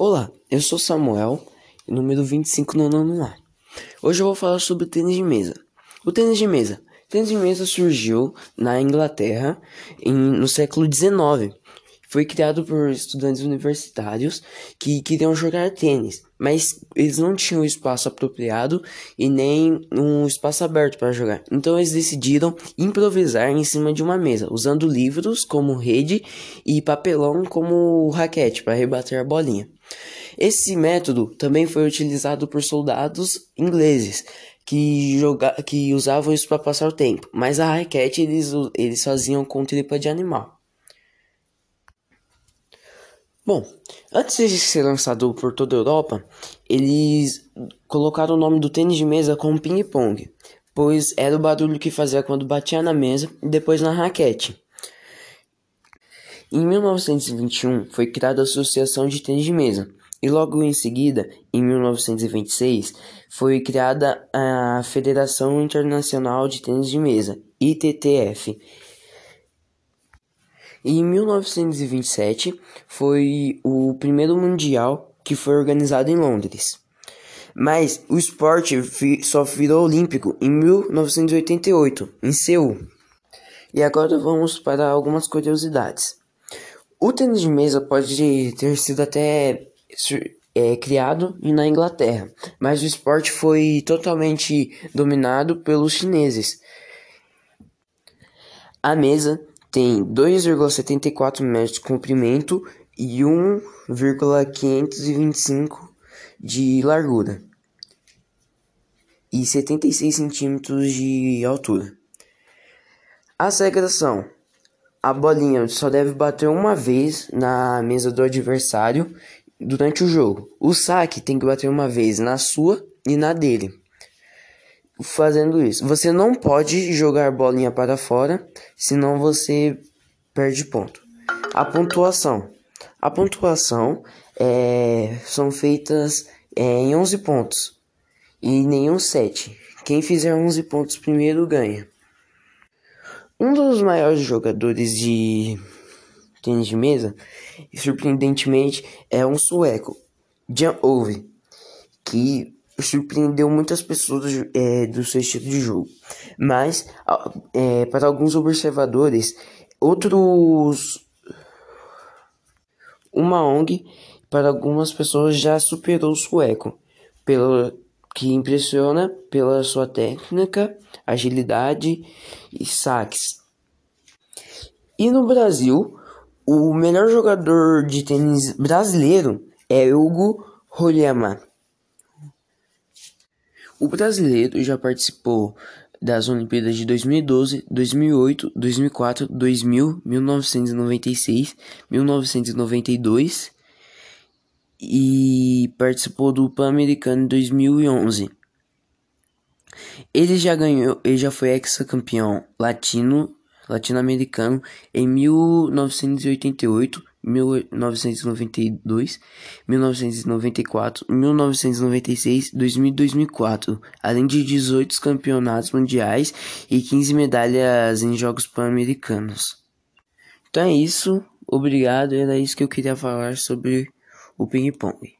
Olá, eu sou Samuel, número 25 no nono A. Hoje eu vou falar sobre o tênis de mesa. O tênis de mesa. O tênis de mesa surgiu na Inglaterra em, no século XIX. Foi criado por estudantes universitários que queriam jogar tênis, mas eles não tinham espaço apropriado e nem um espaço aberto para jogar. Então eles decidiram improvisar em cima de uma mesa, usando livros como rede e papelão como raquete para rebater a bolinha. Esse método também foi utilizado por soldados ingleses que, joga que usavam isso para passar o tempo, mas a raquete eles, eles faziam com tripa de animal. Bom, antes de ser lançado por toda a Europa, eles colocaram o nome do tênis de mesa como ping-pong, pois era o barulho que fazia quando batia na mesa e depois na raquete. Em 1921 foi criada a Associação de Tênis de Mesa, e logo em seguida, em 1926, foi criada a Federação Internacional de Tênis de Mesa, ITTF. E em 1927 foi o primeiro mundial que foi organizado em Londres. Mas o esporte só virou olímpico em 1988, em Seul. E agora vamos para algumas curiosidades. O tênis de mesa pode ter sido até é, criado na Inglaterra, mas o esporte foi totalmente dominado pelos chineses. A mesa tem 2,74 metros de comprimento e 1,525 de largura e 76 centímetros de altura. As regras são a bolinha só deve bater uma vez na mesa do adversário durante o jogo. O saque tem que bater uma vez na sua e na dele. Fazendo isso, você não pode jogar bolinha para fora, senão você perde ponto. A pontuação. A pontuação é, são feitas é, em 11 pontos e nenhum 7. Quem fizer 11 pontos primeiro ganha. Um dos maiores jogadores de tênis de mesa, surpreendentemente, é um sueco, Jan Ove, que surpreendeu muitas pessoas é, do seu estilo de jogo. Mas, é, para alguns observadores, outros. Uma ONG, para algumas pessoas, já superou o sueco, pelo que impressiona pela sua técnica, agilidade e saques. E no Brasil, o melhor jogador de tênis brasileiro é Hugo Rolhama. O brasileiro já participou das Olimpíadas de 2012, 2008, 2004, 2000, 1996, 1992 e participou do Pan-Americano em 2011. Ele já ganhou, ele já foi ex-campeão latino, latino-americano em 1988, 1992, 1994, 1996, 2000 e 2004, além de 18 campeonatos mundiais e 15 medalhas em Jogos Pan-Americanos. Então é isso, obrigado, era isso que eu queria falar sobre o ping-pong.